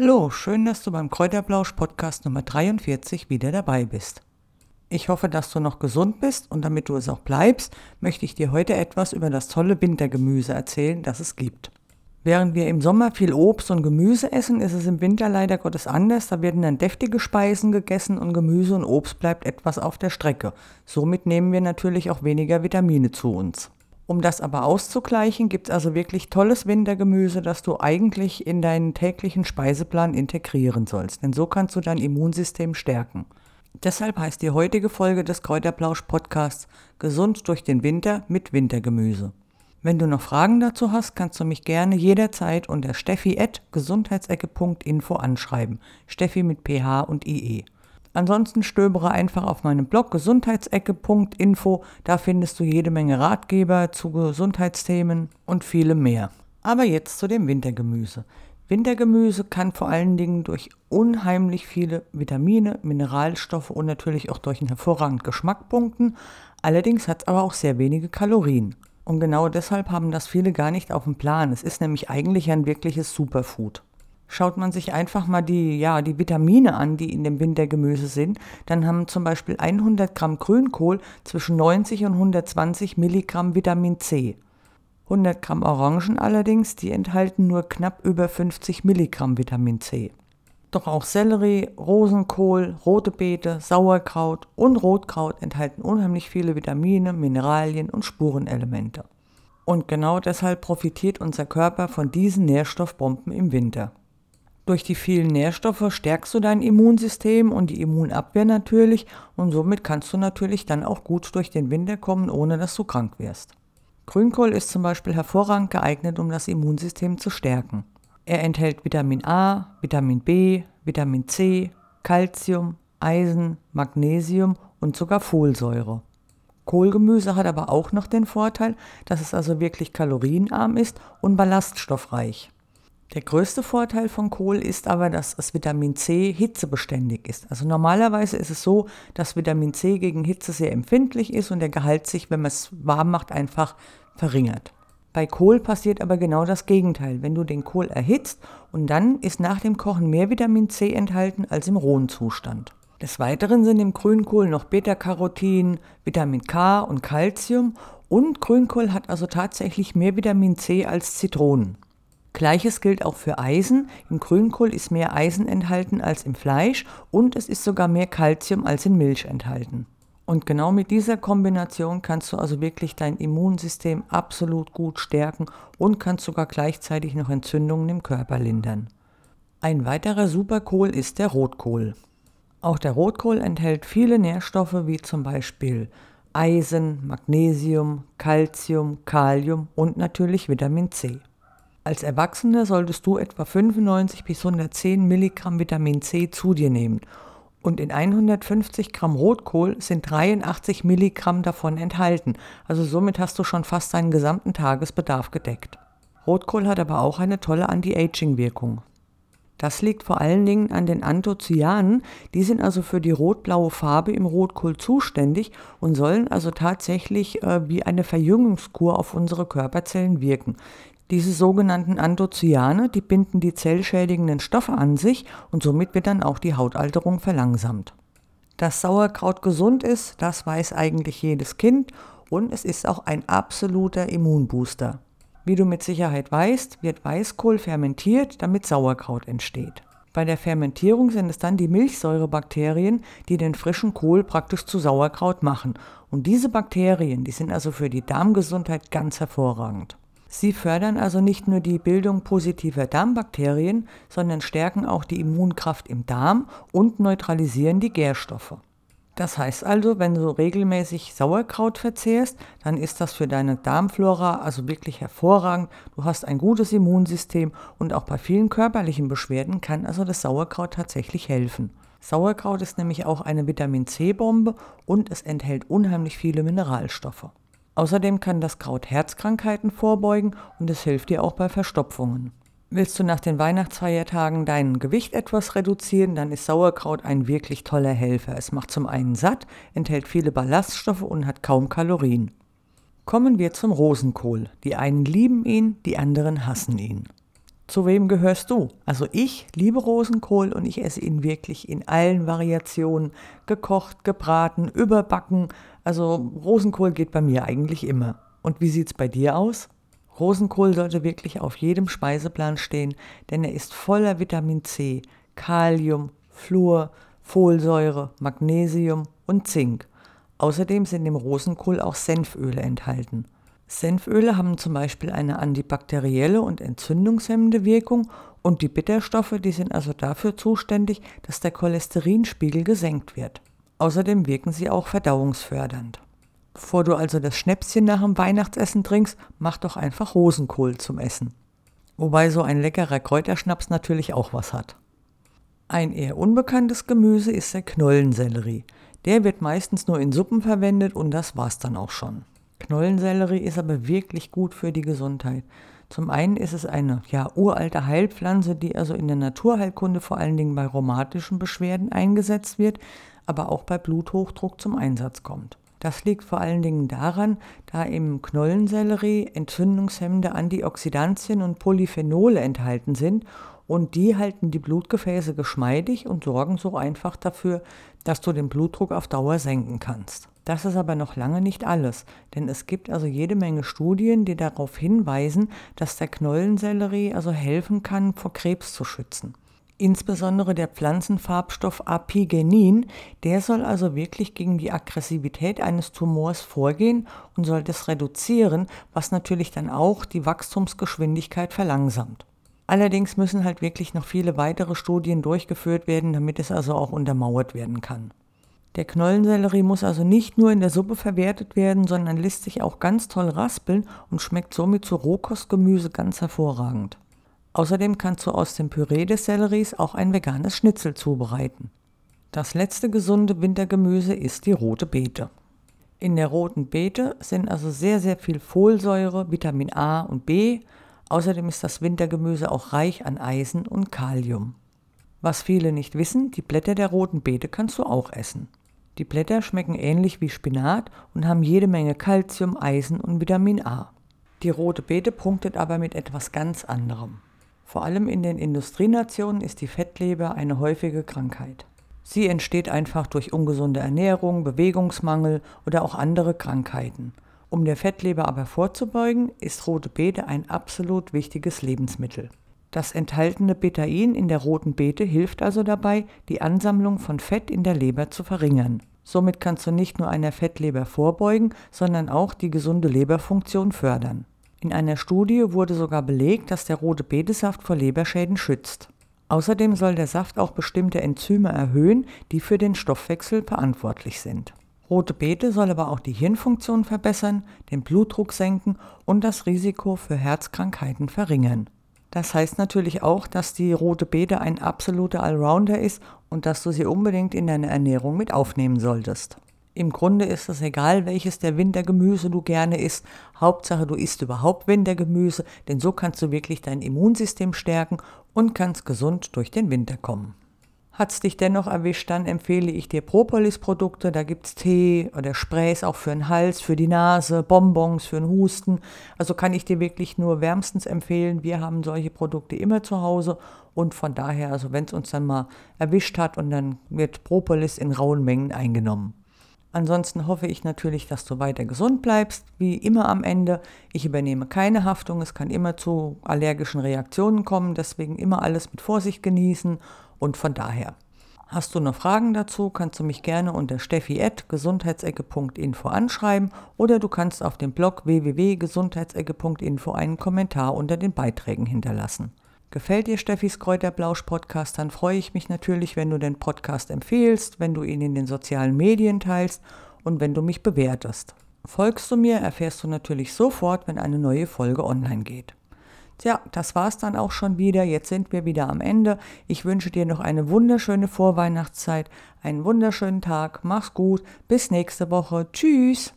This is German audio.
Hallo, schön, dass du beim Kräuterblausch Podcast Nummer 43 wieder dabei bist. Ich hoffe, dass du noch gesund bist und damit du es auch bleibst, möchte ich dir heute etwas über das tolle Wintergemüse erzählen, das es gibt. Während wir im Sommer viel Obst und Gemüse essen, ist es im Winter leider Gottes anders. Da werden dann deftige Speisen gegessen und Gemüse und Obst bleibt etwas auf der Strecke. Somit nehmen wir natürlich auch weniger Vitamine zu uns. Um das aber auszugleichen, gibt es also wirklich tolles Wintergemüse, das du eigentlich in deinen täglichen Speiseplan integrieren sollst. Denn so kannst du dein Immunsystem stärken. Deshalb heißt die heutige Folge des Kräuterplausch Podcasts Gesund durch den Winter mit Wintergemüse. Wenn du noch Fragen dazu hast, kannst du mich gerne jederzeit unter steffi.gesundheitsecke.info anschreiben. Steffi mit ph und ie. Ansonsten stöbere einfach auf meinem Blog gesundheitsecke.info. Da findest du jede Menge Ratgeber zu Gesundheitsthemen und viele mehr. Aber jetzt zu dem Wintergemüse. Wintergemüse kann vor allen Dingen durch unheimlich viele Vitamine, Mineralstoffe und natürlich auch durch einen hervorragenden Geschmack punkten. Allerdings hat es aber auch sehr wenige Kalorien. Und genau deshalb haben das viele gar nicht auf dem Plan. Es ist nämlich eigentlich ein wirkliches Superfood. Schaut man sich einfach mal die, ja, die Vitamine an, die in dem Wintergemüse sind, dann haben zum Beispiel 100 Gramm Grünkohl zwischen 90 und 120 Milligramm Vitamin C. 100 Gramm Orangen allerdings, die enthalten nur knapp über 50 Milligramm Vitamin C. Doch auch Sellerie, Rosenkohl, rote Beete, Sauerkraut und Rotkraut enthalten unheimlich viele Vitamine, Mineralien und Spurenelemente. Und genau deshalb profitiert unser Körper von diesen Nährstoffbomben im Winter. Durch die vielen Nährstoffe stärkst du dein Immunsystem und die Immunabwehr natürlich und somit kannst du natürlich dann auch gut durch den Winter kommen, ohne dass du krank wirst. Grünkohl ist zum Beispiel hervorragend geeignet, um das Immunsystem zu stärken. Er enthält Vitamin A, Vitamin B, Vitamin C, Calcium, Eisen, Magnesium und sogar Folsäure. Kohlgemüse hat aber auch noch den Vorteil, dass es also wirklich kalorienarm ist und ballaststoffreich. Der größte Vorteil von Kohl ist aber, dass das Vitamin C hitzebeständig ist. Also normalerweise ist es so, dass Vitamin C gegen Hitze sehr empfindlich ist und der Gehalt sich, wenn man es warm macht, einfach verringert. Bei Kohl passiert aber genau das Gegenteil. Wenn du den Kohl erhitzt und dann ist nach dem Kochen mehr Vitamin C enthalten als im rohen Zustand. Des Weiteren sind im Grünkohl noch Beta-Carotin, Vitamin K und Calcium und Grünkohl hat also tatsächlich mehr Vitamin C als Zitronen. Gleiches gilt auch für Eisen. Im Grünkohl ist mehr Eisen enthalten als im Fleisch und es ist sogar mehr Kalzium als in Milch enthalten. Und genau mit dieser Kombination kannst du also wirklich dein Immunsystem absolut gut stärken und kannst sogar gleichzeitig noch Entzündungen im Körper lindern. Ein weiterer Superkohl ist der Rotkohl. Auch der Rotkohl enthält viele Nährstoffe wie zum Beispiel Eisen, Magnesium, Calcium, Kalium und natürlich Vitamin C. Als Erwachsener solltest du etwa 95 bis 110 Milligramm Vitamin C zu dir nehmen. Und in 150 Gramm Rotkohl sind 83 Milligramm davon enthalten. Also somit hast du schon fast deinen gesamten Tagesbedarf gedeckt. Rotkohl hat aber auch eine tolle Anti-Aging-Wirkung. Das liegt vor allen Dingen an den Anthocyanen, die sind also für die rot-blaue Farbe im Rotkohl zuständig und sollen also tatsächlich äh, wie eine Verjüngungskur auf unsere Körperzellen wirken. Diese sogenannten Anthocyane, die binden die zellschädigenden Stoffe an sich und somit wird dann auch die Hautalterung verlangsamt. Dass Sauerkraut gesund ist, das weiß eigentlich jedes Kind und es ist auch ein absoluter Immunbooster. Wie du mit Sicherheit weißt, wird Weißkohl fermentiert, damit Sauerkraut entsteht. Bei der Fermentierung sind es dann die Milchsäurebakterien, die den frischen Kohl praktisch zu Sauerkraut machen. Und diese Bakterien, die sind also für die Darmgesundheit ganz hervorragend. Sie fördern also nicht nur die Bildung positiver Darmbakterien, sondern stärken auch die Immunkraft im Darm und neutralisieren die Gärstoffe. Das heißt also, wenn du regelmäßig Sauerkraut verzehrst, dann ist das für deine Darmflora also wirklich hervorragend. Du hast ein gutes Immunsystem und auch bei vielen körperlichen Beschwerden kann also das Sauerkraut tatsächlich helfen. Sauerkraut ist nämlich auch eine Vitamin C-Bombe und es enthält unheimlich viele Mineralstoffe. Außerdem kann das Kraut Herzkrankheiten vorbeugen und es hilft dir auch bei Verstopfungen. Willst du nach den Weihnachtsfeiertagen dein Gewicht etwas reduzieren, dann ist Sauerkraut ein wirklich toller Helfer. Es macht zum einen satt, enthält viele Ballaststoffe und hat kaum Kalorien. Kommen wir zum Rosenkohl. Die einen lieben ihn, die anderen hassen ihn. Zu wem gehörst du? Also ich liebe Rosenkohl und ich esse ihn wirklich in allen Variationen. Gekocht, gebraten, überbacken. Also Rosenkohl geht bei mir eigentlich immer. Und wie sieht's bei dir aus? Rosenkohl sollte wirklich auf jedem Speiseplan stehen, denn er ist voller Vitamin C, Kalium, Fluor, Folsäure, Magnesium und Zink. Außerdem sind im Rosenkohl auch Senföle enthalten. Senföle haben zum Beispiel eine antibakterielle und entzündungshemmende Wirkung und die Bitterstoffe, die sind also dafür zuständig, dass der Cholesterinspiegel gesenkt wird. Außerdem wirken sie auch verdauungsfördernd. Bevor du also das Schnäpschen nach dem Weihnachtsessen trinkst, mach doch einfach Rosenkohl zum Essen. Wobei so ein leckerer Kräuterschnaps natürlich auch was hat. Ein eher unbekanntes Gemüse ist der Knollensellerie. Der wird meistens nur in Suppen verwendet und das war's dann auch schon. Knollensellerie ist aber wirklich gut für die Gesundheit. Zum einen ist es eine ja, uralte Heilpflanze, die also in der Naturheilkunde vor allen Dingen bei rheumatischen Beschwerden eingesetzt wird, aber auch bei Bluthochdruck zum Einsatz kommt. Das liegt vor allen Dingen daran, da im Knollensellerie entzündungshemmende Antioxidantien und Polyphenole enthalten sind und die halten die Blutgefäße geschmeidig und sorgen so einfach dafür, dass du den Blutdruck auf Dauer senken kannst. Das ist aber noch lange nicht alles, denn es gibt also jede Menge Studien, die darauf hinweisen, dass der Knollensellerie also helfen kann, vor Krebs zu schützen. Insbesondere der Pflanzenfarbstoff Apigenin, der soll also wirklich gegen die Aggressivität eines Tumors vorgehen und soll das reduzieren, was natürlich dann auch die Wachstumsgeschwindigkeit verlangsamt. Allerdings müssen halt wirklich noch viele weitere Studien durchgeführt werden, damit es also auch untermauert werden kann. Der Knollensellerie muss also nicht nur in der Suppe verwertet werden, sondern lässt sich auch ganz toll raspeln und schmeckt somit zu Rohkostgemüse ganz hervorragend. Außerdem kannst du aus dem Püree des Selleries auch ein veganes Schnitzel zubereiten. Das letzte gesunde Wintergemüse ist die rote Beete. In der roten Beete sind also sehr, sehr viel Folsäure, Vitamin A und B. Außerdem ist das Wintergemüse auch reich an Eisen und Kalium. Was viele nicht wissen, die Blätter der roten Beete kannst du auch essen. Die Blätter schmecken ähnlich wie Spinat und haben jede Menge Kalzium, Eisen und Vitamin A. Die rote Beete punktet aber mit etwas ganz anderem. Vor allem in den Industrienationen ist die Fettleber eine häufige Krankheit. Sie entsteht einfach durch ungesunde Ernährung, Bewegungsmangel oder auch andere Krankheiten. Um der Fettleber aber vorzubeugen, ist rote Beete ein absolut wichtiges Lebensmittel. Das enthaltene Betain in der roten Beete hilft also dabei, die Ansammlung von Fett in der Leber zu verringern. Somit kannst du nicht nur einer Fettleber vorbeugen, sondern auch die gesunde Leberfunktion fördern. In einer Studie wurde sogar belegt, dass der rote Betesaft vor Leberschäden schützt. Außerdem soll der Saft auch bestimmte Enzyme erhöhen, die für den Stoffwechsel verantwortlich sind. Rote Beete soll aber auch die Hirnfunktion verbessern, den Blutdruck senken und das Risiko für Herzkrankheiten verringern. Das heißt natürlich auch, dass die rote Beete ein absoluter Allrounder ist und dass du sie unbedingt in deine Ernährung mit aufnehmen solltest. Im Grunde ist es egal, welches der Wintergemüse du gerne isst. Hauptsache, du isst überhaupt Wintergemüse, denn so kannst du wirklich dein Immunsystem stärken und kannst gesund durch den Winter kommen. Hat's dich dennoch erwischt, dann empfehle ich dir Propolis-Produkte. Da gibt's Tee oder Sprays auch für den Hals, für die Nase, Bonbons für den Husten. Also kann ich dir wirklich nur wärmstens empfehlen. Wir haben solche Produkte immer zu Hause und von daher, also wenn es uns dann mal erwischt hat und dann wird Propolis in rauen Mengen eingenommen. Ansonsten hoffe ich natürlich, dass du weiter gesund bleibst. Wie immer am Ende, ich übernehme keine Haftung. Es kann immer zu allergischen Reaktionen kommen. Deswegen immer alles mit Vorsicht genießen und von daher. Hast du noch Fragen dazu, kannst du mich gerne unter steffi.gesundheitsecke.info anschreiben oder du kannst auf dem Blog www.gesundheitsecke.info einen Kommentar unter den Beiträgen hinterlassen. Gefällt dir Steffis Kräuterblausch Podcast, dann freue ich mich natürlich, wenn du den Podcast empfehlst, wenn du ihn in den sozialen Medien teilst und wenn du mich bewertest. Folgst du mir, erfährst du natürlich sofort, wenn eine neue Folge online geht. Tja, das war's dann auch schon wieder. Jetzt sind wir wieder am Ende. Ich wünsche dir noch eine wunderschöne Vorweihnachtszeit, einen wunderschönen Tag. Mach's gut. Bis nächste Woche. Tschüss.